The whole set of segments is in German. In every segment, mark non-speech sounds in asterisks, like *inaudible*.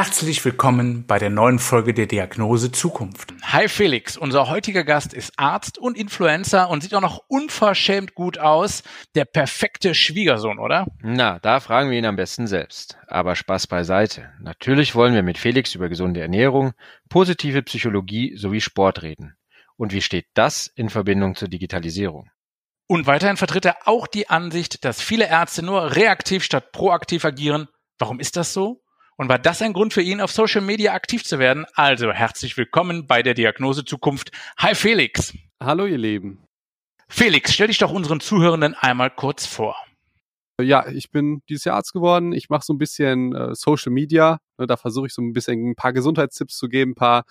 Herzlich willkommen bei der neuen Folge der Diagnose Zukunft. Hi Felix, unser heutiger Gast ist Arzt und Influencer und sieht auch noch unverschämt gut aus. Der perfekte Schwiegersohn, oder? Na, da fragen wir ihn am besten selbst. Aber Spaß beiseite. Natürlich wollen wir mit Felix über gesunde Ernährung, positive Psychologie sowie Sport reden. Und wie steht das in Verbindung zur Digitalisierung? Und weiterhin vertritt er auch die Ansicht, dass viele Ärzte nur reaktiv statt proaktiv agieren. Warum ist das so? Und war das ein Grund für ihn, auf Social Media aktiv zu werden? Also herzlich willkommen bei der Diagnose Zukunft. Hi Felix. Hallo ihr Lieben. Felix, stell dich doch unseren Zuhörenden einmal kurz vor. Ja, ich bin dieses Jahr Arzt geworden. Ich mache so ein bisschen äh, Social Media. Ne, da versuche ich so ein bisschen ein paar Gesundheitstipps zu geben, ein paar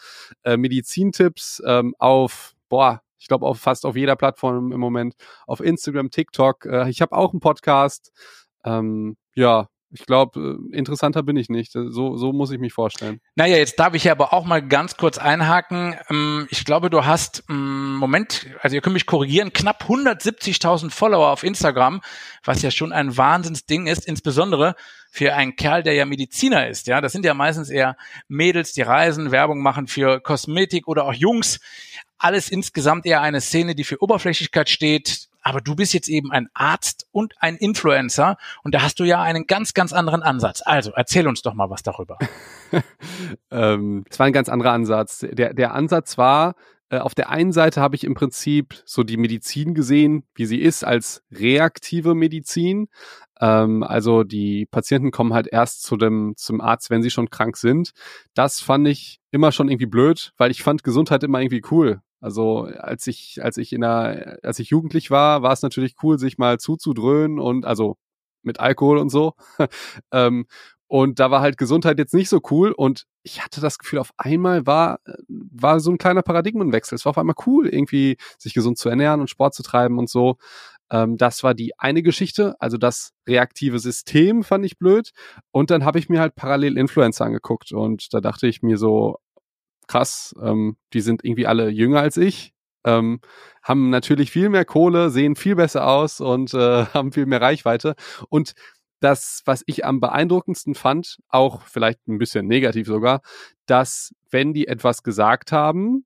äh, Medizintipps ähm, auf, boah, ich glaube auf fast auf jeder Plattform im Moment, auf Instagram, TikTok. Äh, ich habe auch einen Podcast. Ähm, ja, ich glaube, äh, interessanter bin ich nicht. So, so muss ich mich vorstellen. Naja, jetzt darf ich aber auch mal ganz kurz einhaken. Ähm, ich glaube, du hast, ähm, Moment, also ihr könnt mich korrigieren, knapp 170.000 Follower auf Instagram, was ja schon ein Wahnsinnsding ist, insbesondere für einen Kerl, der ja Mediziner ist. Ja, das sind ja meistens eher Mädels, die reisen, Werbung machen für Kosmetik oder auch Jungs. Alles insgesamt eher eine Szene, die für Oberflächlichkeit steht, aber du bist jetzt eben ein Arzt und ein Influencer und da hast du ja einen ganz, ganz anderen Ansatz. Also erzähl uns doch mal was darüber. *laughs* ähm, es war ein ganz anderer Ansatz. Der, der Ansatz war, äh, auf der einen Seite habe ich im Prinzip so die Medizin gesehen, wie sie ist, als reaktive Medizin. Ähm, also die Patienten kommen halt erst zu dem, zum Arzt, wenn sie schon krank sind. Das fand ich immer schon irgendwie blöd, weil ich fand Gesundheit immer irgendwie cool. Also als ich, als ich in der, als ich jugendlich war, war es natürlich cool, sich mal zuzudröhnen und also mit Alkohol und so. *laughs* ähm, und da war halt Gesundheit jetzt nicht so cool. Und ich hatte das Gefühl, auf einmal war, war so ein kleiner Paradigmenwechsel. Es war auf einmal cool, irgendwie sich gesund zu ernähren und Sport zu treiben und so. Ähm, das war die eine Geschichte. Also das reaktive System fand ich blöd. Und dann habe ich mir halt parallel Influencer angeguckt. Und da dachte ich mir so, krass, ähm, die sind irgendwie alle jünger als ich, ähm, haben natürlich viel mehr Kohle, sehen viel besser aus und äh, *laughs* haben viel mehr Reichweite. Und das, was ich am beeindruckendsten fand, auch vielleicht ein bisschen negativ sogar, dass wenn die etwas gesagt haben,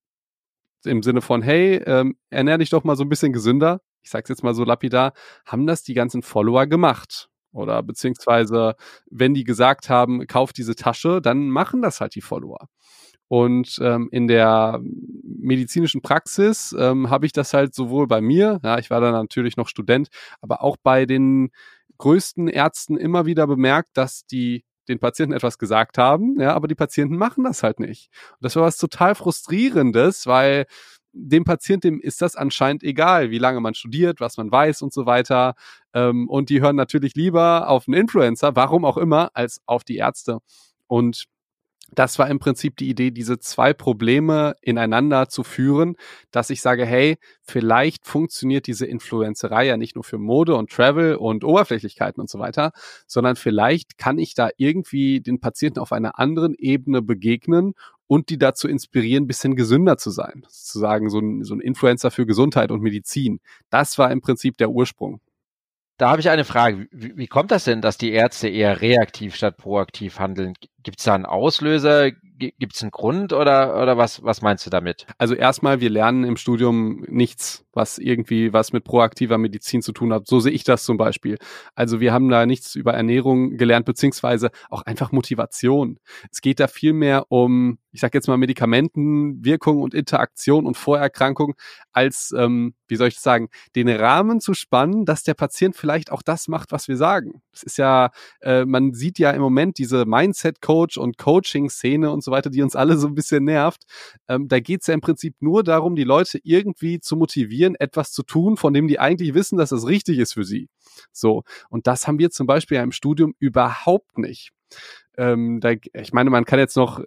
im Sinne von, hey, ähm, ernähr dich doch mal so ein bisschen gesünder, ich sag's jetzt mal so lapidar, haben das die ganzen Follower gemacht. Oder beziehungsweise, wenn die gesagt haben, kauf diese Tasche, dann machen das halt die Follower. Und ähm, in der medizinischen Praxis ähm, habe ich das halt sowohl bei mir, ja, ich war dann natürlich noch Student, aber auch bei den größten Ärzten immer wieder bemerkt, dass die den Patienten etwas gesagt haben, ja, aber die Patienten machen das halt nicht. Und das war was total frustrierendes, weil dem Patienten ist das anscheinend egal, wie lange man studiert, was man weiß und so weiter. Ähm, und die hören natürlich lieber auf einen Influencer, warum auch immer, als auf die Ärzte. Und das war im Prinzip die Idee, diese zwei Probleme ineinander zu führen, dass ich sage, hey, vielleicht funktioniert diese Influencerei ja nicht nur für Mode und Travel und Oberflächlichkeiten und so weiter, sondern vielleicht kann ich da irgendwie den Patienten auf einer anderen Ebene begegnen und die dazu inspirieren, bisschen gesünder zu sein. Sozusagen so ein, so ein Influencer für Gesundheit und Medizin. Das war im Prinzip der Ursprung. Da habe ich eine Frage. Wie, wie, kommt das denn, dass die Ärzte eher reaktiv statt proaktiv handeln? Gibt es da einen Auslöser? Gibt es einen Grund oder, oder was, was meinst du damit? Also erstmal, wir lernen im Studium nichts, was irgendwie was mit proaktiver Medizin zu tun hat. So sehe ich das zum Beispiel. Also wir haben da nichts über Ernährung gelernt, beziehungsweise auch einfach Motivation. Es geht da viel mehr um, ich sage jetzt mal, Medikamentenwirkung und Interaktion und Vorerkrankung, als, ähm, wie soll ich das sagen, den Rahmen zu spannen, dass der Patient vielleicht auch das macht, was wir sagen. Das ist ja, äh, man sieht ja im Moment diese Mindset- Coach und Coaching-Szene und so weiter, die uns alle so ein bisschen nervt. Ähm, da geht's ja im Prinzip nur darum, die Leute irgendwie zu motivieren, etwas zu tun, von dem die eigentlich wissen, dass es richtig ist für sie. So. Und das haben wir zum Beispiel ja im Studium überhaupt nicht. Ähm, da, ich meine, man kann jetzt noch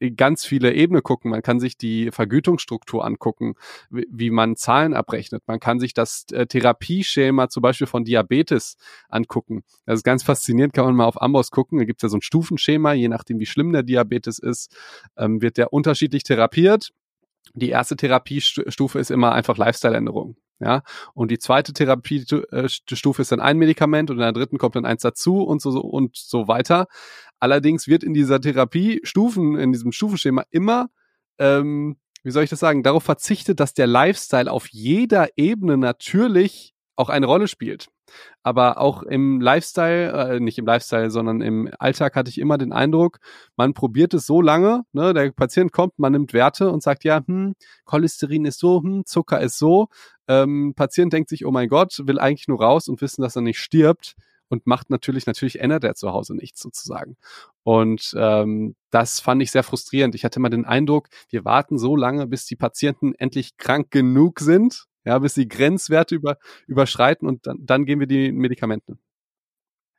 äh, ganz viele Ebenen gucken. Man kann sich die Vergütungsstruktur angucken, wie, wie man Zahlen abrechnet. Man kann sich das äh, Therapieschema zum Beispiel von Diabetes angucken. Das ist ganz faszinierend, kann man mal auf Amboss gucken. Da gibt es ja so ein Stufenschema, je nachdem, wie schlimm der Diabetes ist, ähm, wird der unterschiedlich therapiert. Die erste Therapiestufe ist immer einfach Lifestyle-Änderung. Ja, und die zweite Therapiestufe ist dann ein Medikament und in der dritten kommt dann eins dazu und so und so weiter. Allerdings wird in dieser Therapiestufen, in diesem Stufenschema immer, ähm, wie soll ich das sagen, darauf verzichtet, dass der Lifestyle auf jeder Ebene natürlich auch eine Rolle spielt. Aber auch im Lifestyle, äh, nicht im Lifestyle, sondern im Alltag hatte ich immer den Eindruck, man probiert es so lange, ne, der Patient kommt, man nimmt Werte und sagt, ja, hm, Cholesterin ist so, hm, Zucker ist so. Ähm, Patient denkt sich, oh mein Gott, will eigentlich nur raus und wissen, dass er nicht stirbt und macht natürlich, natürlich ändert er zu Hause nichts sozusagen. Und ähm, das fand ich sehr frustrierend. Ich hatte immer den Eindruck, wir warten so lange, bis die Patienten endlich krank genug sind, ja, bis sie Grenzwerte über, überschreiten und dann, dann geben wir die Medikamenten.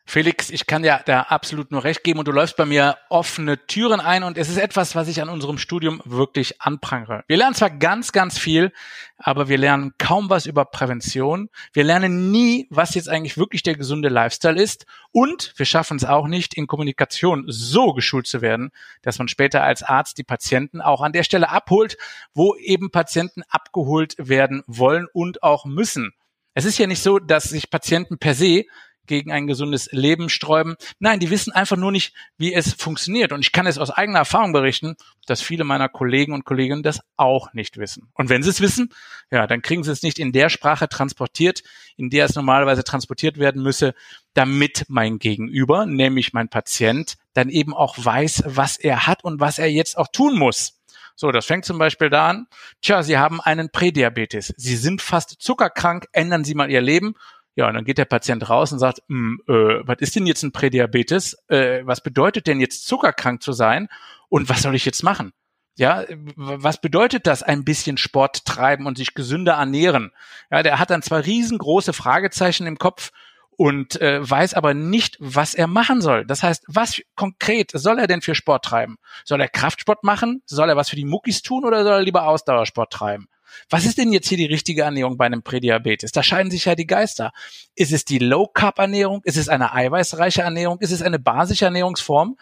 Felix, ich kann dir da absolut nur recht geben und du läufst bei mir offene Türen ein und es ist etwas, was ich an unserem Studium wirklich anprangere. Wir lernen zwar ganz, ganz viel, aber wir lernen kaum was über Prävention. Wir lernen nie, was jetzt eigentlich wirklich der gesunde Lifestyle ist und wir schaffen es auch nicht, in Kommunikation so geschult zu werden, dass man später als Arzt die Patienten auch an der Stelle abholt, wo eben Patienten abgeholt werden wollen und auch müssen. Es ist ja nicht so, dass sich Patienten per se gegen ein gesundes Leben sträuben. Nein, die wissen einfach nur nicht, wie es funktioniert. Und ich kann es aus eigener Erfahrung berichten, dass viele meiner Kollegen und Kolleginnen das auch nicht wissen. Und wenn sie es wissen, ja, dann kriegen sie es nicht in der Sprache transportiert, in der es normalerweise transportiert werden müsse, damit mein Gegenüber, nämlich mein Patient, dann eben auch weiß, was er hat und was er jetzt auch tun muss. So, das fängt zum Beispiel da an. Tja, Sie haben einen Prädiabetes. Sie sind fast zuckerkrank. Ändern Sie mal Ihr Leben. Ja, und dann geht der Patient raus und sagt, hm, äh, was ist denn jetzt ein Prädiabetes? Äh, was bedeutet denn jetzt zuckerkrank zu sein? Und was soll ich jetzt machen? Ja, was bedeutet das, ein bisschen Sport treiben und sich gesünder ernähren? Ja, der hat dann zwei riesengroße Fragezeichen im Kopf und äh, weiß aber nicht, was er machen soll. Das heißt, was konkret soll er denn für Sport treiben? Soll er Kraftsport machen? Soll er was für die Muckis tun oder soll er lieber Ausdauersport treiben? Was ist denn jetzt hier die richtige Ernährung bei einem Prädiabetes? Da scheiden sich ja die Geister. Ist es die Low-Carb-Ernährung? Ist es eine eiweißreiche Ernährung? Ist es eine basische Ernährungsform?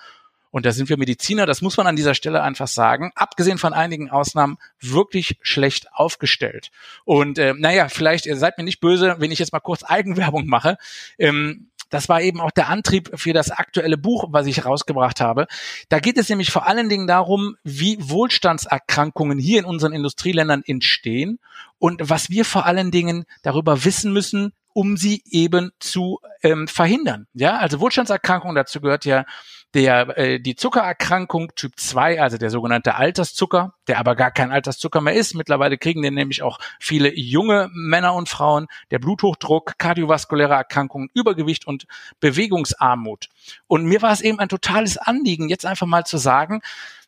Und da sind wir Mediziner, das muss man an dieser Stelle einfach sagen, abgesehen von einigen Ausnahmen, wirklich schlecht aufgestellt. Und äh, naja, vielleicht, ihr seid mir nicht böse, wenn ich jetzt mal kurz Eigenwerbung mache. Ähm, das war eben auch der Antrieb für das aktuelle Buch, was ich rausgebracht habe. Da geht es nämlich vor allen Dingen darum, wie Wohlstandserkrankungen hier in unseren Industrieländern entstehen und was wir vor allen Dingen darüber wissen müssen, um sie eben zu ähm, verhindern. Ja, also Wohlstandserkrankungen, dazu gehört ja der, äh, die Zuckererkrankung Typ 2, also der sogenannte Alterszucker, der aber gar kein Alterszucker mehr ist. Mittlerweile kriegen den nämlich auch viele junge Männer und Frauen. Der Bluthochdruck, kardiovaskuläre Erkrankungen, Übergewicht und Bewegungsarmut. Und mir war es eben ein totales Anliegen, jetzt einfach mal zu sagen,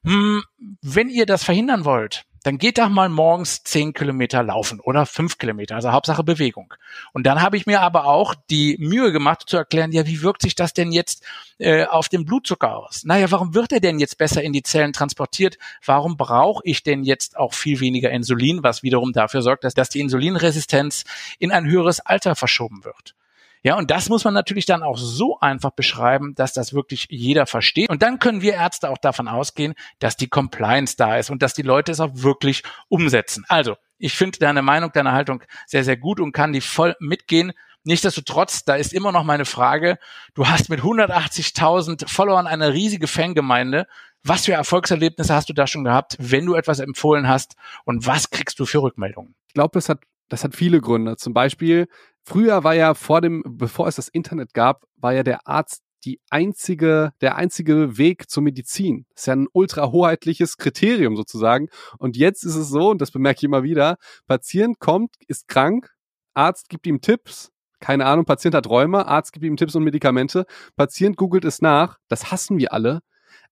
hm, wenn ihr das verhindern wollt, dann geht doch mal morgens zehn Kilometer laufen oder fünf Kilometer, also Hauptsache Bewegung. Und dann habe ich mir aber auch die Mühe gemacht zu erklären, ja, wie wirkt sich das denn jetzt äh, auf den Blutzucker aus? Naja, warum wird er denn jetzt besser in die Zellen transportiert? Warum brauche ich denn jetzt auch viel weniger Insulin, was wiederum dafür sorgt, dass, dass die Insulinresistenz in ein höheres Alter verschoben wird? Ja, und das muss man natürlich dann auch so einfach beschreiben, dass das wirklich jeder versteht. Und dann können wir Ärzte auch davon ausgehen, dass die Compliance da ist und dass die Leute es auch wirklich umsetzen. Also, ich finde deine Meinung, deine Haltung sehr, sehr gut und kann die voll mitgehen. Nichtsdestotrotz, da ist immer noch meine Frage, du hast mit 180.000 Followern eine riesige Fangemeinde. Was für Erfolgserlebnisse hast du da schon gehabt, wenn du etwas empfohlen hast und was kriegst du für Rückmeldungen? Ich glaube, das hat das hat viele Gründe. Zum Beispiel, früher war ja vor dem, bevor es das Internet gab, war ja der Arzt die einzige, der einzige Weg zur Medizin. Das ist ja ein ultra hoheitliches Kriterium sozusagen. Und jetzt ist es so, und das bemerke ich immer wieder, Patient kommt, ist krank, Arzt gibt ihm Tipps, keine Ahnung, Patient hat Räume, Arzt gibt ihm Tipps und Medikamente, Patient googelt es nach, das hassen wir alle.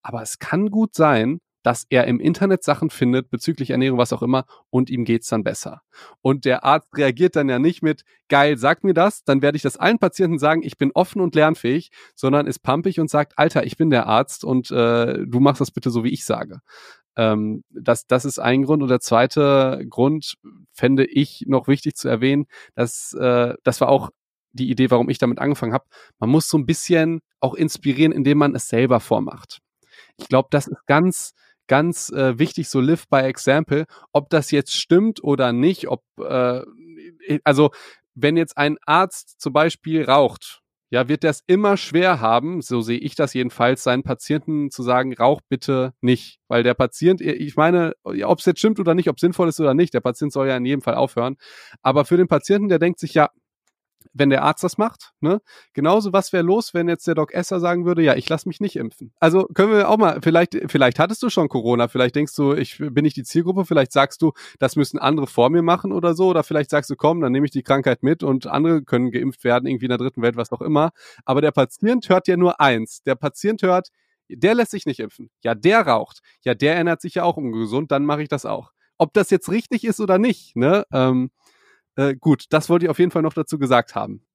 Aber es kann gut sein, dass er im Internet Sachen findet bezüglich Ernährung, was auch immer, und ihm geht's dann besser. Und der Arzt reagiert dann ja nicht mit, geil, sag mir das, dann werde ich das allen Patienten sagen, ich bin offen und lernfähig, sondern ist pampig und sagt, Alter, ich bin der Arzt und äh, du machst das bitte so, wie ich sage. Ähm, das, das ist ein Grund. Und der zweite Grund fände ich noch wichtig zu erwähnen, dass äh, das war auch die Idee, warum ich damit angefangen habe. Man muss so ein bisschen auch inspirieren, indem man es selber vormacht. Ich glaube, das ist ganz, ganz äh, wichtig, so live by example. Ob das jetzt stimmt oder nicht, ob, äh, also wenn jetzt ein Arzt zum Beispiel raucht, ja, wird das immer schwer haben, so sehe ich das jedenfalls, seinen Patienten zu sagen, rauch bitte nicht. Weil der Patient, ich meine, ob es jetzt stimmt oder nicht, ob sinnvoll ist oder nicht, der Patient soll ja in jedem Fall aufhören. Aber für den Patienten, der denkt sich, ja, wenn der Arzt das macht. Ne? Genauso, was wäre los, wenn jetzt der Doc Esser sagen würde, ja, ich lasse mich nicht impfen. Also können wir auch mal, vielleicht, vielleicht hattest du schon Corona, vielleicht denkst du, ich bin nicht die Zielgruppe, vielleicht sagst du, das müssen andere vor mir machen oder so, oder vielleicht sagst du, komm, dann nehme ich die Krankheit mit und andere können geimpft werden, irgendwie in der dritten Welt, was auch immer. Aber der Patient hört ja nur eins. Der Patient hört, der lässt sich nicht impfen. Ja, der raucht. Ja, der ernährt sich ja auch ungesund, dann mache ich das auch. Ob das jetzt richtig ist oder nicht, ne? Ähm, äh, gut, das wollte ich auf jeden Fall noch dazu gesagt haben.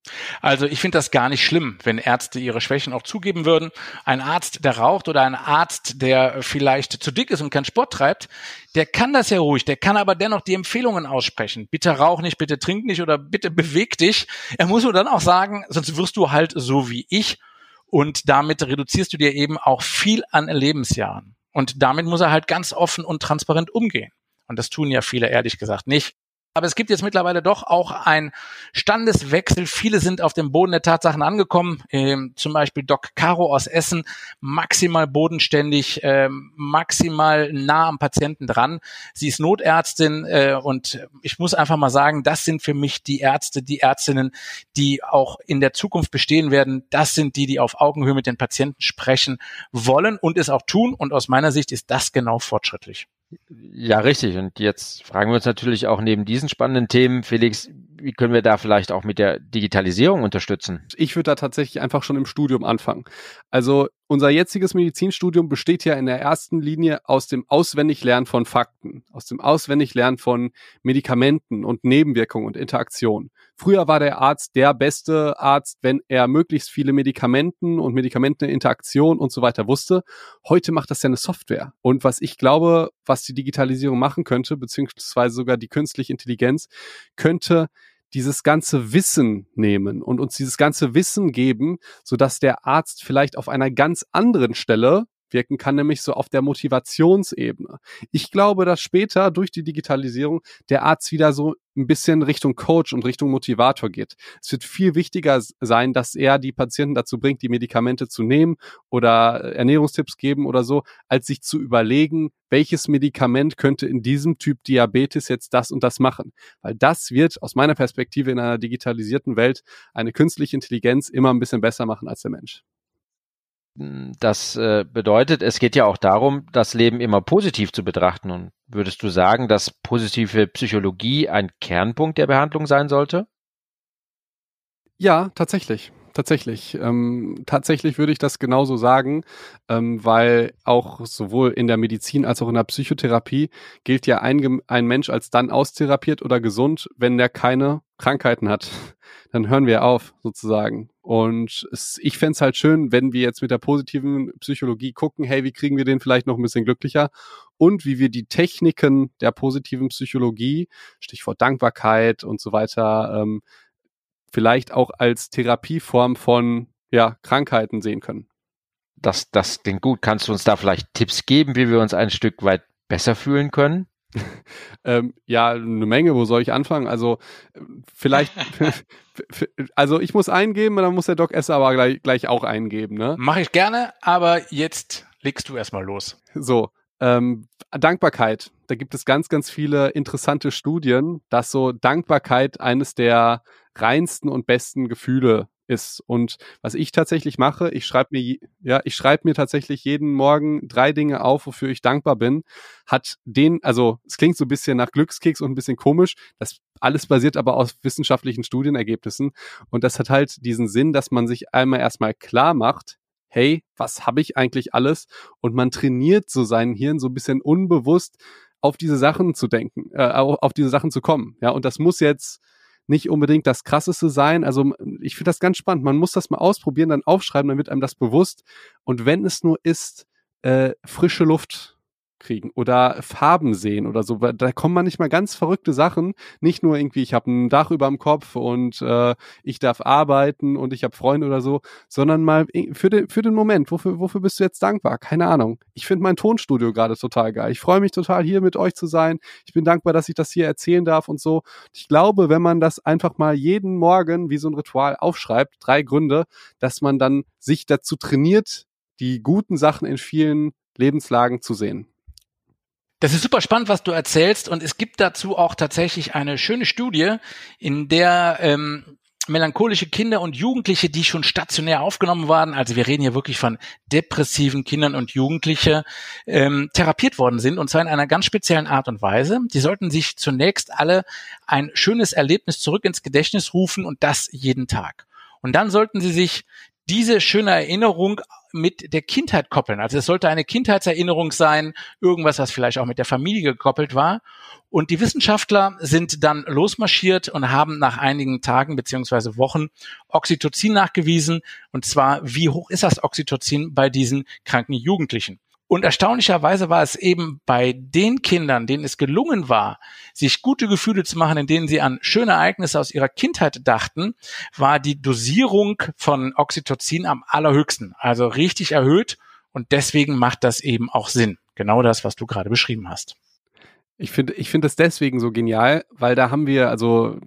Also ich finde das gar nicht schlimm, wenn Ärzte ihre Schwächen auch zugeben würden. Ein Arzt, der raucht oder ein Arzt, der vielleicht zu dick ist und keinen Sport treibt, der kann das ja ruhig, der kann aber dennoch die Empfehlungen aussprechen. Bitte rauch nicht, bitte trink nicht oder bitte beweg dich. Er muss nur dann auch sagen, sonst wirst du halt so wie ich und damit reduzierst du dir eben auch viel an Lebensjahren. Und damit muss er halt ganz offen und transparent umgehen. Und das tun ja viele ehrlich gesagt nicht. Aber es gibt jetzt mittlerweile doch auch ein Standeswechsel. Viele sind auf dem Boden der Tatsachen angekommen. Ähm, zum Beispiel Doc Caro aus Essen, maximal bodenständig, ähm, maximal nah am Patienten dran. Sie ist Notärztin äh, und ich muss einfach mal sagen, das sind für mich die Ärzte, die Ärztinnen, die auch in der Zukunft bestehen werden. Das sind die, die auf Augenhöhe mit den Patienten sprechen wollen und es auch tun. Und aus meiner Sicht ist das genau fortschrittlich. Ja, richtig. Und jetzt fragen wir uns natürlich auch neben diesen spannenden Themen, Felix, wie können wir da vielleicht auch mit der Digitalisierung unterstützen? Ich würde da tatsächlich einfach schon im Studium anfangen. Also unser jetziges Medizinstudium besteht ja in der ersten Linie aus dem Auswendiglernen von Fakten, aus dem Auswendiglernen von Medikamenten und Nebenwirkungen und Interaktionen. Früher war der Arzt der beste Arzt, wenn er möglichst viele Medikamenten und Medikamenteninteraktion und so weiter wusste. Heute macht das ja eine Software. Und was ich glaube, was die Digitalisierung machen könnte, beziehungsweise sogar die künstliche Intelligenz, könnte dieses ganze Wissen nehmen und uns dieses ganze Wissen geben, so dass der Arzt vielleicht auf einer ganz anderen Stelle wirken kann, nämlich so auf der Motivationsebene. Ich glaube, dass später durch die Digitalisierung der Arzt wieder so ein bisschen Richtung Coach und Richtung Motivator geht. Es wird viel wichtiger sein, dass er die Patienten dazu bringt, die Medikamente zu nehmen oder Ernährungstipps geben oder so, als sich zu überlegen, welches Medikament könnte in diesem Typ Diabetes jetzt das und das machen. Weil das wird aus meiner Perspektive in einer digitalisierten Welt eine künstliche Intelligenz immer ein bisschen besser machen als der Mensch. Das äh, bedeutet, es geht ja auch darum, das Leben immer positiv zu betrachten. Und würdest du sagen, dass positive Psychologie ein Kernpunkt der Behandlung sein sollte? Ja, tatsächlich. Tatsächlich. Ähm, tatsächlich würde ich das genauso sagen, ähm, weil auch sowohl in der Medizin als auch in der Psychotherapie gilt ja ein, ein Mensch als dann austherapiert oder gesund, wenn der keine Krankheiten hat. Dann hören wir auf, sozusagen. Und es, ich fände es halt schön, wenn wir jetzt mit der positiven Psychologie gucken, hey, wie kriegen wir den vielleicht noch ein bisschen glücklicher und wie wir die Techniken der positiven Psychologie, Stichwort Dankbarkeit und so weiter, ähm, vielleicht auch als Therapieform von ja, Krankheiten sehen können. Das, das klingt gut. Kannst du uns da vielleicht Tipps geben, wie wir uns ein Stück weit besser fühlen können? *laughs* ähm, ja, eine Menge. Wo soll ich anfangen? Also vielleicht *laughs* *laughs* also ich muss eingeben, dann muss der Doc S aber gleich, gleich auch eingeben, ne? Mache ich gerne, aber jetzt legst du erstmal los. So, ähm, Dankbarkeit. Da gibt es ganz, ganz viele interessante Studien, dass so Dankbarkeit eines der reinsten und besten Gefühle ist. Und was ich tatsächlich mache, ich schreibe mir, ja, ich schreibe mir tatsächlich jeden Morgen drei Dinge auf, wofür ich dankbar bin. Hat den, also es klingt so ein bisschen nach Glückskeks und ein bisschen komisch. Das alles basiert aber aus wissenschaftlichen Studienergebnissen. Und das hat halt diesen Sinn, dass man sich einmal erstmal klar macht, hey, was habe ich eigentlich alles? Und man trainiert so sein Hirn so ein bisschen unbewusst auf diese Sachen zu denken, äh, auf diese Sachen zu kommen. Ja, und das muss jetzt nicht unbedingt das Krasseste sein. Also ich finde das ganz spannend. Man muss das mal ausprobieren, dann aufschreiben, dann wird einem das bewusst. Und wenn es nur ist, äh, frische Luft kriegen oder Farben sehen oder so. Da kommen manchmal ganz verrückte Sachen. Nicht nur irgendwie, ich habe ein Dach über dem Kopf und äh, ich darf arbeiten und ich habe Freunde oder so, sondern mal für den, für den Moment. Wofür, wofür bist du jetzt dankbar? Keine Ahnung. Ich finde mein Tonstudio gerade total geil. Ich freue mich total, hier mit euch zu sein. Ich bin dankbar, dass ich das hier erzählen darf und so. Ich glaube, wenn man das einfach mal jeden Morgen wie so ein Ritual aufschreibt, drei Gründe, dass man dann sich dazu trainiert, die guten Sachen in vielen Lebenslagen zu sehen. Das ist super spannend, was du erzählst. Und es gibt dazu auch tatsächlich eine schöne Studie, in der ähm, melancholische Kinder und Jugendliche, die schon stationär aufgenommen waren, also wir reden hier wirklich von depressiven Kindern und Jugendliche, ähm, therapiert worden sind und zwar in einer ganz speziellen Art und Weise. Die sollten sich zunächst alle ein schönes Erlebnis zurück ins Gedächtnis rufen und das jeden Tag. Und dann sollten sie sich diese schöne Erinnerung mit der Kindheit koppeln. Also es sollte eine Kindheitserinnerung sein, irgendwas, was vielleicht auch mit der Familie gekoppelt war. Und die Wissenschaftler sind dann losmarschiert und haben nach einigen Tagen beziehungsweise Wochen Oxytocin nachgewiesen. Und zwar, wie hoch ist das Oxytocin bei diesen kranken Jugendlichen? Und erstaunlicherweise war es eben bei den Kindern, denen es gelungen war, sich gute Gefühle zu machen, in denen sie an schöne Ereignisse aus ihrer Kindheit dachten, war die Dosierung von Oxytocin am allerhöchsten, also richtig erhöht. Und deswegen macht das eben auch Sinn. Genau das, was du gerade beschrieben hast. Ich finde, ich finde es deswegen so genial, weil da haben wir also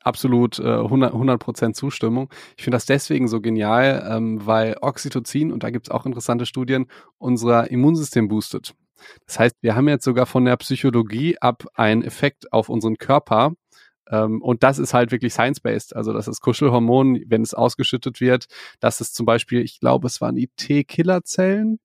absolut äh, 100 Prozent Zustimmung. Ich finde das deswegen so genial, ähm, weil Oxytocin und da gibt es auch interessante Studien unser Immunsystem boostet. Das heißt, wir haben jetzt sogar von der Psychologie ab einen Effekt auf unseren Körper. Ähm, und das ist halt wirklich science-based. Also das ist Kuschelhormon, wenn es ausgeschüttet wird, dass es zum Beispiel, ich glaube, es waren die T-Killerzellen,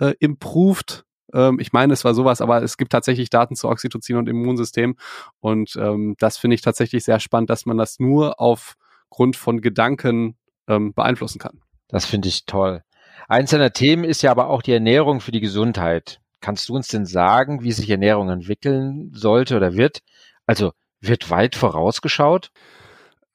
äh, improved ähm, ich meine, es war sowas, aber es gibt tatsächlich Daten zu Oxytocin und Immunsystem. Und ähm, das finde ich tatsächlich sehr spannend, dass man das nur aufgrund von Gedanken ähm, beeinflussen kann. Das finde ich toll. Eins Themen ist ja aber auch die Ernährung für die Gesundheit. Kannst du uns denn sagen, wie sich Ernährung entwickeln sollte oder wird? Also wird weit vorausgeschaut?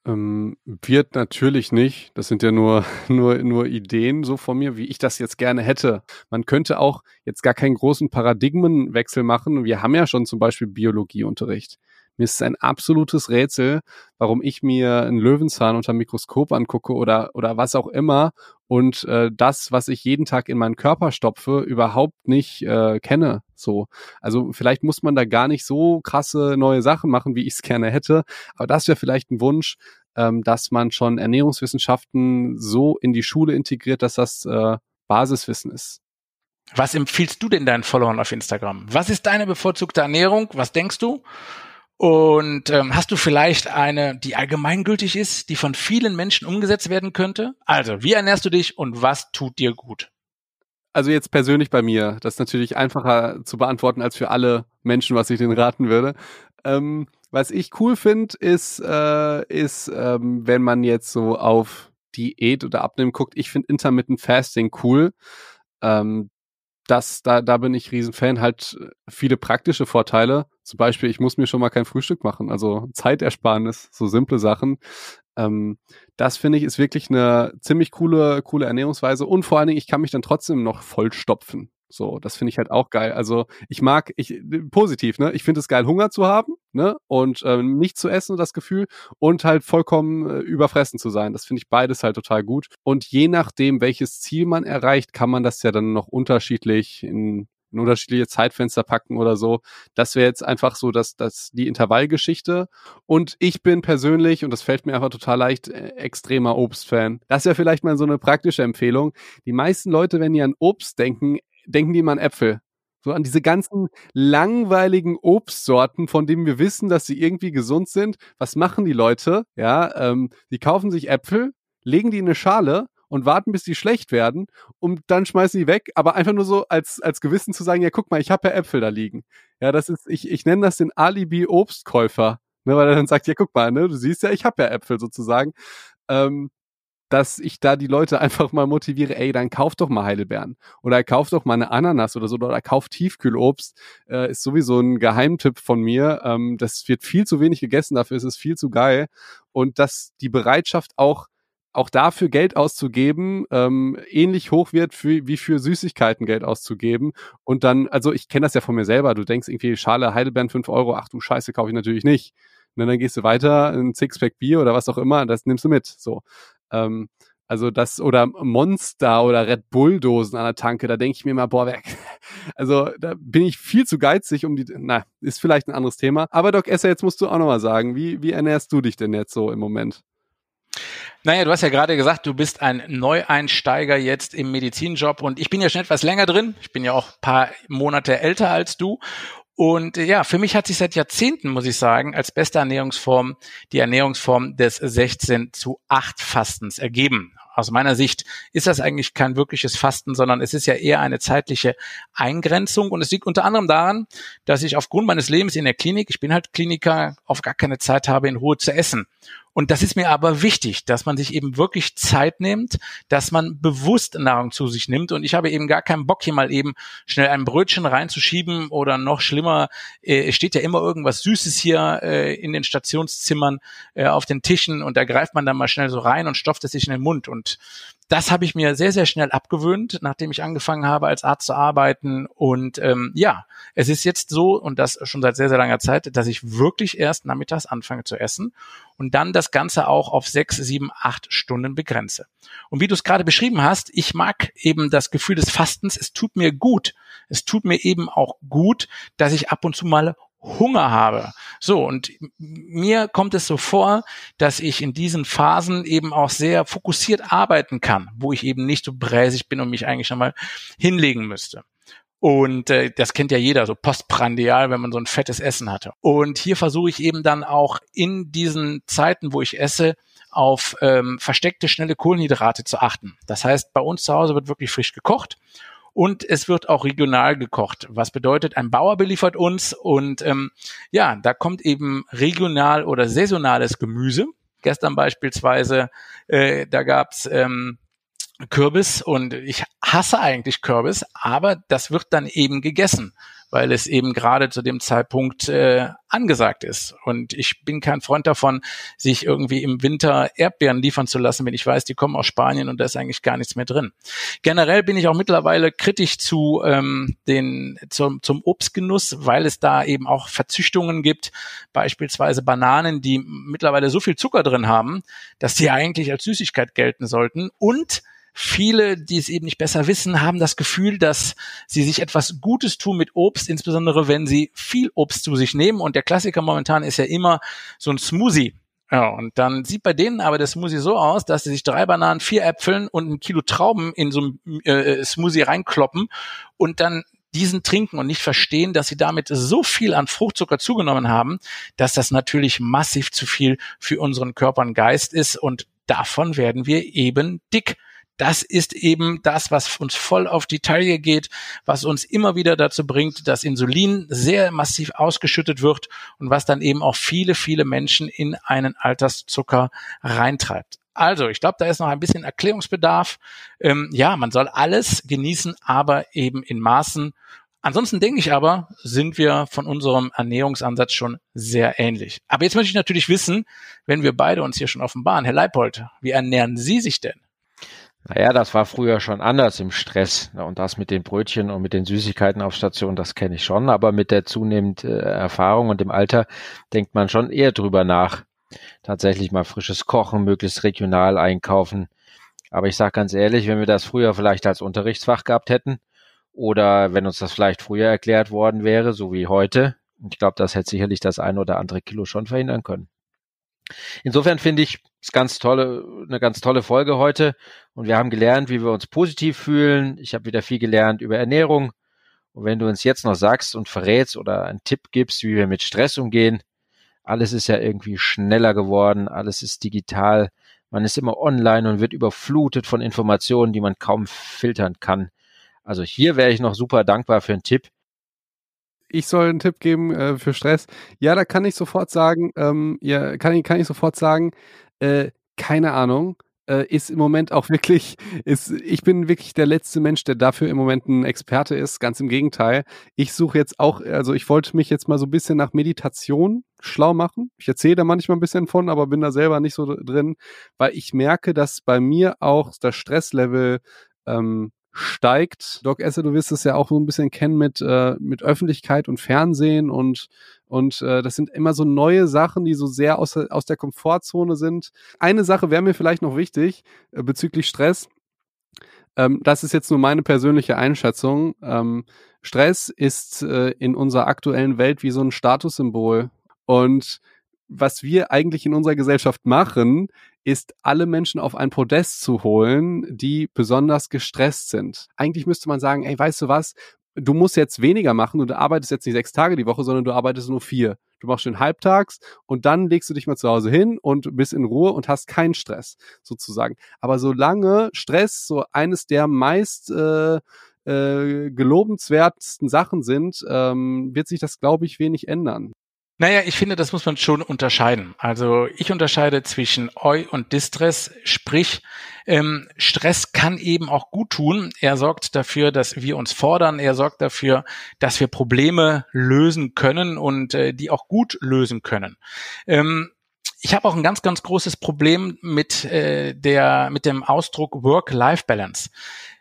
Ähm, wird natürlich nicht. Das sind ja nur, *laughs* nur, nur Ideen so von mir, wie ich das jetzt gerne hätte. Man könnte auch jetzt gar keinen großen Paradigmenwechsel machen. Wir haben ja schon zum Beispiel Biologieunterricht. Mir ist es ein absolutes Rätsel, warum ich mir einen Löwenzahn unter Mikroskop angucke oder, oder was auch immer und äh, das, was ich jeden Tag in meinen Körper stopfe, überhaupt nicht äh, kenne. So, also vielleicht muss man da gar nicht so krasse neue Sachen machen, wie ich es *laughs* gerne hätte, aber das wäre vielleicht ein Wunsch, ähm, dass man schon Ernährungswissenschaften so in die Schule integriert, dass das äh, Basiswissen ist. Was empfiehlst du denn deinen Followern auf Instagram? Was ist deine bevorzugte Ernährung? Was denkst du? Und ähm, hast du vielleicht eine, die allgemeingültig ist, die von vielen Menschen umgesetzt werden könnte? Also, wie ernährst du dich und was tut dir gut? Also jetzt persönlich bei mir, das ist natürlich einfacher zu beantworten als für alle Menschen, was ich denen raten würde. Ähm, was ich cool finde, ist, äh, ist ähm, wenn man jetzt so auf Diät oder Abnehmen guckt. Ich finde Intermittent Fasting cool. Ähm, das, da, da bin ich Riesenfan, halt viele praktische Vorteile. Zum Beispiel, ich muss mir schon mal kein Frühstück machen, also Zeitersparnis, so simple Sachen. Ähm, das finde ich ist wirklich eine ziemlich coole, coole Ernährungsweise und vor allen Dingen, ich kann mich dann trotzdem noch vollstopfen. So, das finde ich halt auch geil. Also ich mag, ich positiv, ne? Ich finde es geil, Hunger zu haben, ne? Und ähm, nicht zu essen, das Gefühl, und halt vollkommen äh, überfressen zu sein. Das finde ich beides halt total gut. Und je nachdem, welches Ziel man erreicht, kann man das ja dann noch unterschiedlich in in unterschiedliche Zeitfenster packen oder so. Das wäre jetzt einfach so, dass dass die Intervallgeschichte. Und ich bin persönlich, und das fällt mir einfach total leicht, äh, extremer Obstfan. Das ja vielleicht mal so eine praktische Empfehlung. Die meisten Leute, wenn die an Obst denken, denken die immer an Äpfel. So an diese ganzen langweiligen Obstsorten, von denen wir wissen, dass sie irgendwie gesund sind. Was machen die Leute? Ja, ähm, die kaufen sich Äpfel, legen die in eine Schale und warten, bis die schlecht werden und dann schmeißen die weg, aber einfach nur so als, als Gewissen zu sagen, ja, guck mal, ich habe ja Äpfel da liegen. Ja, das ist, ich, ich nenne das den Alibi-Obstkäufer, ne, weil er dann sagt, ja, guck mal, ne, du siehst ja, ich habe ja Äpfel sozusagen. Ähm, dass ich da die Leute *laughs* einfach mal motiviere, ey, dann kauf doch mal Heidelbeeren oder kauf doch mal eine Ananas oder so oder kauf Tiefkühlobst, äh, ist sowieso ein Geheimtipp von mir. Ähm, das wird viel zu wenig gegessen, dafür ist es viel zu geil. Und dass die Bereitschaft auch auch dafür Geld auszugeben, ähm, ähnlich hoch wird für, wie für Süßigkeiten Geld auszugeben. Und dann, also ich kenne das ja von mir selber, du denkst irgendwie, Schale Heidelbeeren 5 Euro, ach du Scheiße, kaufe ich natürlich nicht. Und dann gehst du weiter, ein Sixpack Bier oder was auch immer, das nimmst du mit. So. Ähm, also das, oder Monster oder Red Bull-Dosen an der Tanke, da denke ich mir mal, boah, weg. *laughs* Also da bin ich viel zu geizig, um die, na, ist vielleicht ein anderes Thema. Aber Doc Esser, jetzt musst du auch nochmal sagen, wie, wie ernährst du dich denn jetzt so im Moment? Naja, du hast ja gerade gesagt, du bist ein Neueinsteiger jetzt im Medizinjob und ich bin ja schon etwas länger drin. Ich bin ja auch paar Monate älter als du. Und ja, für mich hat sich seit Jahrzehnten, muss ich sagen, als beste Ernährungsform die Ernährungsform des 16 zu 8 Fastens ergeben aus meiner Sicht ist das eigentlich kein wirkliches Fasten, sondern es ist ja eher eine zeitliche Eingrenzung. Und es liegt unter anderem daran, dass ich aufgrund meines Lebens in der Klinik, ich bin halt Kliniker, auf gar keine Zeit habe, in Ruhe zu essen. Und das ist mir aber wichtig, dass man sich eben wirklich Zeit nimmt, dass man bewusst Nahrung zu sich nimmt. Und ich habe eben gar keinen Bock, hier mal eben schnell ein Brötchen reinzuschieben oder noch schlimmer, äh, steht ja immer irgendwas Süßes hier äh, in den Stationszimmern äh, auf den Tischen und da greift man dann mal schnell so rein und stopft es sich in den Mund. Und das habe ich mir sehr, sehr schnell abgewöhnt, nachdem ich angefangen habe, als Arzt zu arbeiten. Und ähm, ja, es ist jetzt so, und das schon seit sehr, sehr langer Zeit, dass ich wirklich erst nachmittags anfange zu essen und dann das Ganze auch auf sechs, sieben, acht Stunden begrenze. Und wie du es gerade beschrieben hast, ich mag eben das Gefühl des Fastens, es tut mir gut. Es tut mir eben auch gut, dass ich ab und zu mal Hunger habe. So, und mir kommt es so vor, dass ich in diesen Phasen eben auch sehr fokussiert arbeiten kann, wo ich eben nicht so bräsig bin und mich eigentlich nochmal hinlegen müsste. Und äh, das kennt ja jeder, so postprandial, wenn man so ein fettes Essen hatte. Und hier versuche ich eben dann auch in diesen Zeiten, wo ich esse, auf ähm, versteckte, schnelle Kohlenhydrate zu achten. Das heißt, bei uns zu Hause wird wirklich frisch gekocht und es wird auch regional gekocht. Was bedeutet, ein Bauer beliefert uns und ähm, ja, da kommt eben regional oder saisonales Gemüse. Gestern beispielsweise, äh, da gab's ähm, Kürbis und ich hasse eigentlich Kürbis, aber das wird dann eben gegessen weil es eben gerade zu dem Zeitpunkt äh, angesagt ist. Und ich bin kein Freund davon, sich irgendwie im Winter Erdbeeren liefern zu lassen, wenn ich weiß, die kommen aus Spanien und da ist eigentlich gar nichts mehr drin. Generell bin ich auch mittlerweile kritisch zu ähm, den zum, zum Obstgenuss, weil es da eben auch Verzüchtungen gibt, beispielsweise Bananen, die mittlerweile so viel Zucker drin haben, dass die eigentlich als Süßigkeit gelten sollten und Viele, die es eben nicht besser wissen, haben das Gefühl, dass sie sich etwas Gutes tun mit Obst, insbesondere wenn sie viel Obst zu sich nehmen. Und der Klassiker momentan ist ja immer so ein Smoothie. Ja, und dann sieht bei denen aber der Smoothie so aus, dass sie sich drei Bananen, vier Äpfeln und ein Kilo Trauben in so ein äh, Smoothie reinkloppen und dann diesen trinken und nicht verstehen, dass sie damit so viel an Fruchtzucker zugenommen haben, dass das natürlich massiv zu viel für unseren Körper und Geist ist und davon werden wir eben dick das ist eben das, was uns voll auf die Taille geht, was uns immer wieder dazu bringt, dass Insulin sehr massiv ausgeschüttet wird und was dann eben auch viele, viele Menschen in einen Alterszucker reintreibt. Also, ich glaube, da ist noch ein bisschen Erklärungsbedarf. Ähm, ja, man soll alles genießen, aber eben in Maßen. Ansonsten denke ich aber, sind wir von unserem Ernährungsansatz schon sehr ähnlich. Aber jetzt möchte ich natürlich wissen, wenn wir beide uns hier schon offenbaren, Herr Leipold, wie ernähren Sie sich denn? Naja, das war früher schon anders im Stress. Und das mit den Brötchen und mit den Süßigkeiten auf Station, das kenne ich schon. Aber mit der zunehmenden äh, Erfahrung und dem Alter denkt man schon eher drüber nach. Tatsächlich mal frisches Kochen, möglichst regional einkaufen. Aber ich sage ganz ehrlich, wenn wir das früher vielleicht als Unterrichtsfach gehabt hätten oder wenn uns das vielleicht früher erklärt worden wäre, so wie heute, ich glaube, das hätte sicherlich das ein oder andere Kilo schon verhindern können. Insofern finde ich es ganz tolle, eine ganz tolle Folge heute. Und wir haben gelernt, wie wir uns positiv fühlen. Ich habe wieder viel gelernt über Ernährung. Und wenn du uns jetzt noch sagst und verrätst oder einen Tipp gibst, wie wir mit Stress umgehen, alles ist ja irgendwie schneller geworden, alles ist digital, man ist immer online und wird überflutet von Informationen, die man kaum filtern kann. Also hier wäre ich noch super dankbar für einen Tipp ich soll einen Tipp geben äh, für Stress. Ja, da kann ich sofort sagen, ähm, ja, kann ich, kann ich sofort sagen, äh, keine Ahnung. äh, ist im Moment auch *laughs* wirklich, ist, ich bin wirklich der letzte Mensch, der dafür im Moment ein Experte ist. Ganz im Gegenteil. Ich suche jetzt auch, also ich wollte mich jetzt mal so ein bisschen nach Meditation schlau machen. Ich erzähle da manchmal ein bisschen von, aber bin da selber nicht so drin, weil ich merke, dass bei mir auch das Stresslevel ähm, steigt. Doc Esse, du wirst es ja auch so ein bisschen kennen mit, äh, mit Öffentlichkeit und Fernsehen und, und äh, das sind immer so neue Sachen, die so sehr aus, aus der Komfortzone sind. Eine Sache wäre mir vielleicht noch wichtig äh, bezüglich Stress. Ähm, das ist jetzt nur meine persönliche Einschätzung. Ähm, Stress ist äh, in unserer aktuellen Welt wie so ein Statussymbol. Und was wir eigentlich in unserer Gesellschaft machen, ist, alle Menschen auf ein Podest zu holen, die besonders gestresst sind. Eigentlich müsste man sagen, ey, weißt du was? Du musst jetzt weniger machen und du arbeitest jetzt nicht sechs Tage die Woche, sondern du arbeitest nur vier. Du machst schön halbtags und dann legst du dich mal zu Hause hin und bist in Ruhe und hast keinen Stress, sozusagen. Aber solange Stress so eines der meist äh, äh, gelobenswertesten Sachen sind, ähm, wird sich das, glaube ich, wenig ändern. Naja, ich finde, das muss man schon unterscheiden. Also ich unterscheide zwischen Eu und Distress, sprich ähm, Stress kann eben auch gut tun. Er sorgt dafür, dass wir uns fordern. Er sorgt dafür, dass wir Probleme lösen können und äh, die auch gut lösen können. Ähm, ich habe auch ein ganz, ganz großes Problem mit äh, der mit dem Ausdruck Work-Life-Balance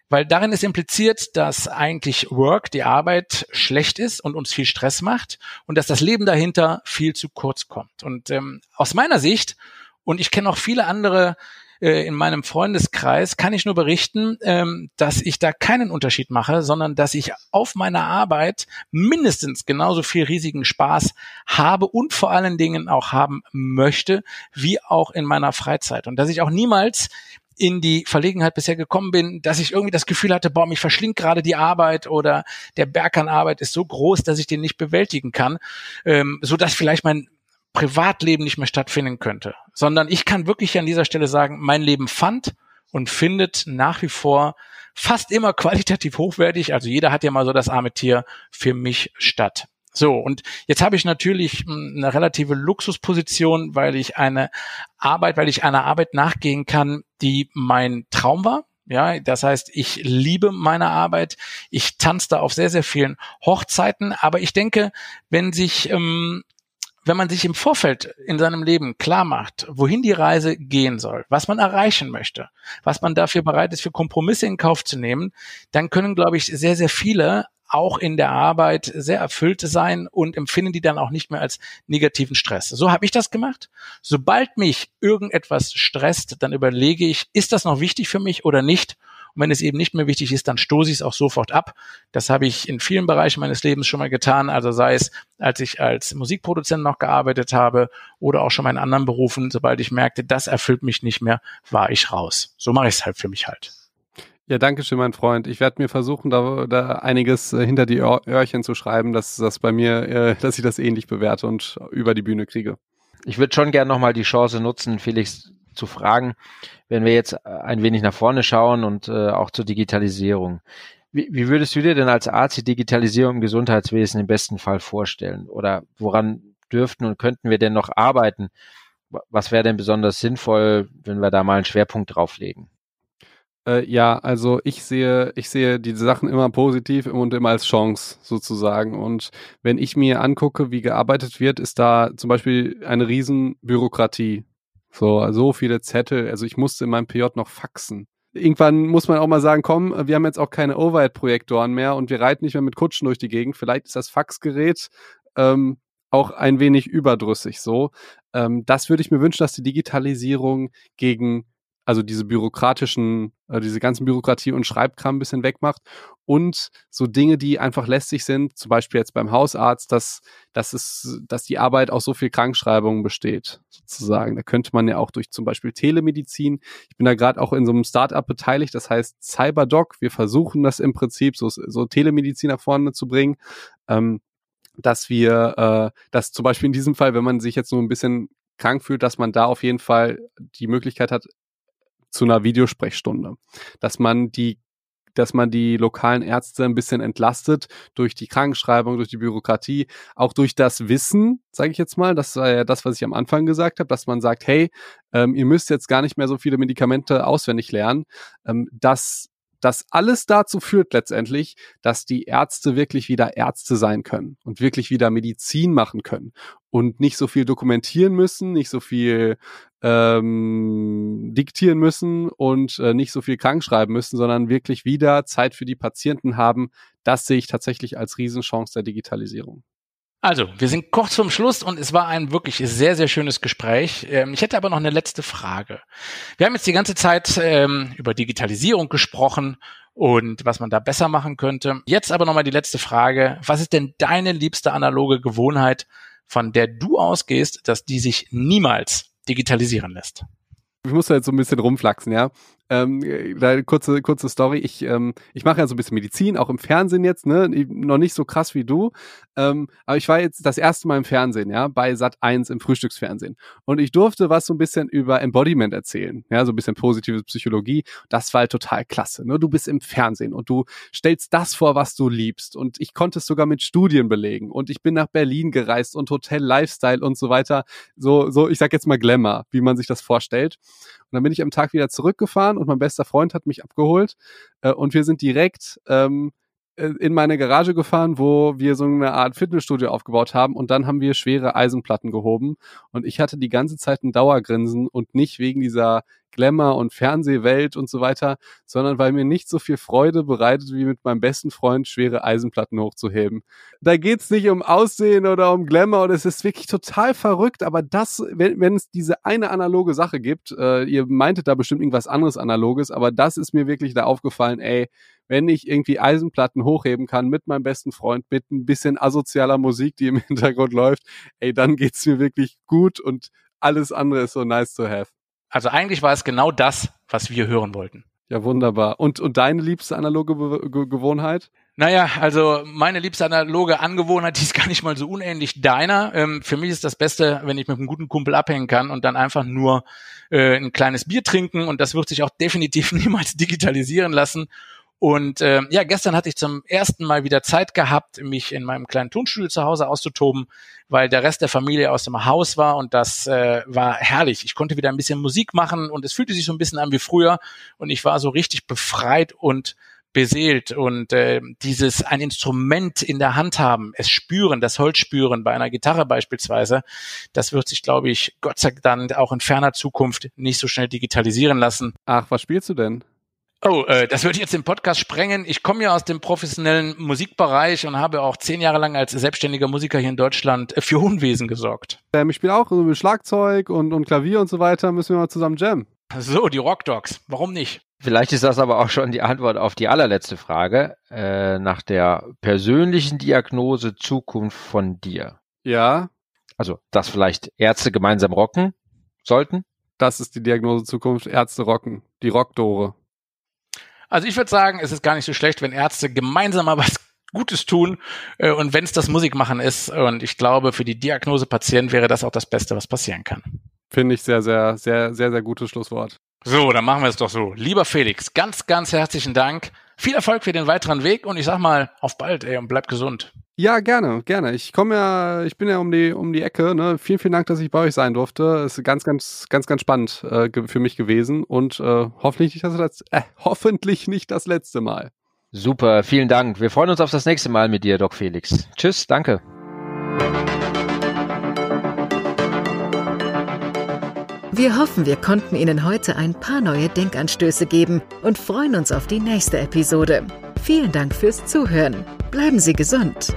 weil darin ist impliziert, dass eigentlich Work, die Arbeit, schlecht ist und uns viel Stress macht und dass das Leben dahinter viel zu kurz kommt. Und ähm, aus meiner Sicht, und ich kenne auch viele andere äh, in meinem Freundeskreis, kann ich nur berichten, ähm, dass ich da keinen Unterschied mache, sondern dass ich auf meiner Arbeit mindestens genauso viel riesigen Spaß habe und vor allen Dingen auch haben möchte, wie auch in meiner Freizeit. Und dass ich auch niemals in die Verlegenheit bisher gekommen bin, dass ich irgendwie das Gefühl hatte, boah, mich verschlingt gerade die Arbeit oder der Berg an Arbeit ist so groß, dass ich den nicht bewältigen kann, ähm, so dass vielleicht mein Privatleben nicht mehr stattfinden könnte, sondern ich kann wirklich an dieser Stelle sagen, mein Leben fand und findet nach wie vor fast immer qualitativ hochwertig, also jeder hat ja mal so das arme Tier für mich statt. So, und jetzt habe ich natürlich hm, eine relative Luxusposition, weil ich eine Arbeit, weil ich einer Arbeit nachgehen kann, die mein Traum war. Ja, das heißt, ich liebe meine Arbeit. Ich tanze da auf sehr, sehr vielen Hochzeiten. Aber ich denke, wenn sich, ähm, wenn man sich im Vorfeld in seinem Leben klar macht, wohin die Reise gehen soll, was man erreichen möchte, was man dafür bereit ist, für Kompromisse in Kauf zu nehmen, dann können, glaube ich, sehr, sehr viele auch in der Arbeit sehr erfüllt sein und empfinden die dann auch nicht mehr als negativen Stress. So habe ich das gemacht. Sobald mich irgendetwas stresst, dann überlege ich, ist das noch wichtig für mich oder nicht? Und wenn es eben nicht mehr wichtig ist, dann stoße ich es auch sofort ab. Das habe ich in vielen Bereichen meines Lebens schon mal getan. Also sei es, als ich als Musikproduzent noch gearbeitet habe oder auch schon mal in anderen Berufen. Sobald ich merkte, das erfüllt mich nicht mehr, war ich raus. So mache ich es halt für mich halt. Ja, danke schön, mein Freund. Ich werde mir versuchen, da, da einiges äh, hinter die Öhrchen zu schreiben, dass das bei mir, äh, dass ich das ähnlich bewerte und über die Bühne kriege. Ich würde schon gerne nochmal die Chance nutzen, Felix zu fragen, wenn wir jetzt ein wenig nach vorne schauen und äh, auch zur Digitalisierung. Wie, wie würdest du dir denn als Arzt die Digitalisierung im Gesundheitswesen im besten Fall vorstellen? Oder woran dürften und könnten wir denn noch arbeiten? Was wäre denn besonders sinnvoll, wenn wir da mal einen Schwerpunkt drauflegen? Äh, ja, also ich sehe, ich sehe die Sachen immer positiv und immer als Chance sozusagen. Und wenn ich mir angucke, wie gearbeitet wird, ist da zum Beispiel eine Riesenbürokratie. So, so viele Zettel. Also ich musste in meinem PJ noch faxen. Irgendwann muss man auch mal sagen, komm, wir haben jetzt auch keine Overhead-Projektoren mehr und wir reiten nicht mehr mit Kutschen durch die Gegend. Vielleicht ist das Faxgerät ähm, auch ein wenig überdrüssig so. Ähm, das würde ich mir wünschen, dass die Digitalisierung gegen also diese bürokratischen, äh, diese ganzen Bürokratie und Schreibkram ein bisschen wegmacht und so Dinge, die einfach lästig sind, zum Beispiel jetzt beim Hausarzt, dass, dass es, dass die Arbeit aus so viel Krankschreibungen besteht, sozusagen. Da könnte man ja auch durch zum Beispiel Telemedizin, ich bin da gerade auch in so einem Startup beteiligt, das heißt Cyberdoc, wir versuchen das im Prinzip so, so Telemedizin nach vorne zu bringen, ähm, dass wir, äh, dass zum Beispiel in diesem Fall, wenn man sich jetzt nur ein bisschen krank fühlt, dass man da auf jeden Fall die Möglichkeit hat, zu einer Videosprechstunde. Dass man die dass man die lokalen Ärzte ein bisschen entlastet durch die Krankenschreibung, durch die Bürokratie, auch durch das Wissen, sage ich jetzt mal. Das war ja das, was ich am Anfang gesagt habe, dass man sagt, hey, ähm, ihr müsst jetzt gar nicht mehr so viele Medikamente auswendig lernen. Ähm, das das alles dazu führt letztendlich, dass die Ärzte wirklich wieder Ärzte sein können und wirklich wieder Medizin machen können und nicht so viel dokumentieren müssen, nicht so viel ähm, diktieren müssen und äh, nicht so viel krank schreiben müssen, sondern wirklich wieder Zeit für die Patienten haben. Das sehe ich tatsächlich als Riesenchance der Digitalisierung. Also, wir sind kurz zum Schluss und es war ein wirklich sehr, sehr schönes Gespräch. Ähm, ich hätte aber noch eine letzte Frage. Wir haben jetzt die ganze Zeit ähm, über Digitalisierung gesprochen und was man da besser machen könnte. Jetzt aber nochmal die letzte Frage. Was ist denn deine liebste analoge Gewohnheit, von der du ausgehst, dass die sich niemals digitalisieren lässt? Ich muss da jetzt so ein bisschen rumflaxen, ja. Ähm, kurze, kurze Story. Ich, ähm, ich mache ja so ein bisschen Medizin, auch im Fernsehen jetzt, ne? Noch nicht so krass wie du. Ähm, aber ich war jetzt das erste Mal im Fernsehen, ja, bei Sat 1 im Frühstücksfernsehen. Und ich durfte was so ein bisschen über Embodiment erzählen, ja, so ein bisschen positive Psychologie. Das war halt total klasse. Ne? Du bist im Fernsehen und du stellst das vor, was du liebst. Und ich konnte es sogar mit Studien belegen. Und ich bin nach Berlin gereist und Hotel Lifestyle und so weiter. So, so, ich sag jetzt mal Glamour, wie man sich das vorstellt. Und dann bin ich am Tag wieder zurückgefahren und mein bester Freund hat mich abgeholt äh, und wir sind direkt ähm, äh, in meine Garage gefahren, wo wir so eine Art Fitnessstudio aufgebaut haben. Und dann haben wir schwere Eisenplatten gehoben. Und ich hatte die ganze Zeit ein Dauergrinsen. Und nicht wegen dieser Glamour und Fernsehwelt und so weiter, sondern weil mir nicht so viel Freude bereitet, wie mit meinem besten Freund schwere Eisenplatten hochzuheben. Da geht's nicht um Aussehen oder um Glamour, das ist wirklich total verrückt, aber das, wenn, wenn es diese eine analoge Sache gibt, äh, ihr meintet da bestimmt irgendwas anderes analoges, aber das ist mir wirklich da aufgefallen, ey, wenn ich irgendwie Eisenplatten hochheben kann mit meinem besten Freund, mit ein bisschen asozialer Musik, die im *laughs* Hintergrund läuft, ey, dann geht's mir wirklich gut und alles andere ist so nice to have. Also eigentlich war es genau das, was wir hören wollten. Ja, wunderbar. Und, und deine liebste analoge Be Ge Gewohnheit? Naja, also meine liebste analoge Angewohnheit, *laughs* die ist gar nicht mal so unähnlich deiner. Ähm, für mich ist das Beste, wenn ich mit einem guten Kumpel abhängen kann und dann einfach nur äh, ein kleines Bier trinken und das wird sich auch definitiv *laughs* niemals digitalisieren lassen. Und äh, ja, gestern hatte ich zum ersten Mal wieder Zeit gehabt, mich in meinem kleinen Tonstudio zu Hause auszutoben, weil der Rest der Familie aus dem Haus war und das äh, war herrlich. Ich konnte wieder ein bisschen Musik machen und es fühlte sich so ein bisschen an wie früher und ich war so richtig befreit und beseelt und äh, dieses ein Instrument in der Hand haben, es spüren, das Holz spüren bei einer Gitarre beispielsweise, das wird sich, glaube ich, Gott sei Dank auch in ferner Zukunft nicht so schnell digitalisieren lassen. Ach, was spielst du denn? Oh, äh, das würde ich jetzt den Podcast sprengen. Ich komme ja aus dem professionellen Musikbereich und habe auch zehn Jahre lang als selbstständiger Musiker hier in Deutschland äh, für Unwesen gesorgt. Ähm, ich spiele auch so mit Schlagzeug und, und Klavier und so weiter. Müssen wir mal zusammen jammen. So, die Rock Dogs. Warum nicht? Vielleicht ist das aber auch schon die Antwort auf die allerletzte Frage äh, nach der persönlichen Diagnose Zukunft von dir. Ja. Also, dass vielleicht Ärzte gemeinsam rocken sollten? Das ist die Diagnose Zukunft. Ärzte rocken. Die Rockdore. Also ich würde sagen, es ist gar nicht so schlecht, wenn Ärzte gemeinsam mal was *laughs* Gutes tun äh, und wenn es das Musikmachen ist. Und ich glaube, für die Diagnose Patient wäre das auch das Beste, was passieren kann. Finde ich sehr, sehr, sehr, sehr, sehr gutes Schlusswort. So, dann machen wir es doch so. Lieber Felix, ganz, ganz herzlichen Dank. Viel Erfolg für den weiteren Weg und ich sag mal, auf bald, ey, und bleib gesund. Ja, gerne, gerne. Ich komme ja, ich bin ja um die, um die Ecke. Ne? Vielen, vielen Dank, dass ich bei euch sein durfte. Es ist ganz, ganz, ganz, ganz spannend äh, für mich gewesen und äh, hoffentlich nicht das äh, *laughs* hoffentlich nicht das letzte Mal. Super, vielen Dank. Wir freuen uns auf das nächste Mal mit dir, Doc Felix. Tschüss, danke. Wir hoffen, wir konnten Ihnen heute ein paar neue Denkanstöße geben und freuen uns auf die nächste Episode. Vielen Dank fürs Zuhören. Bleiben Sie gesund.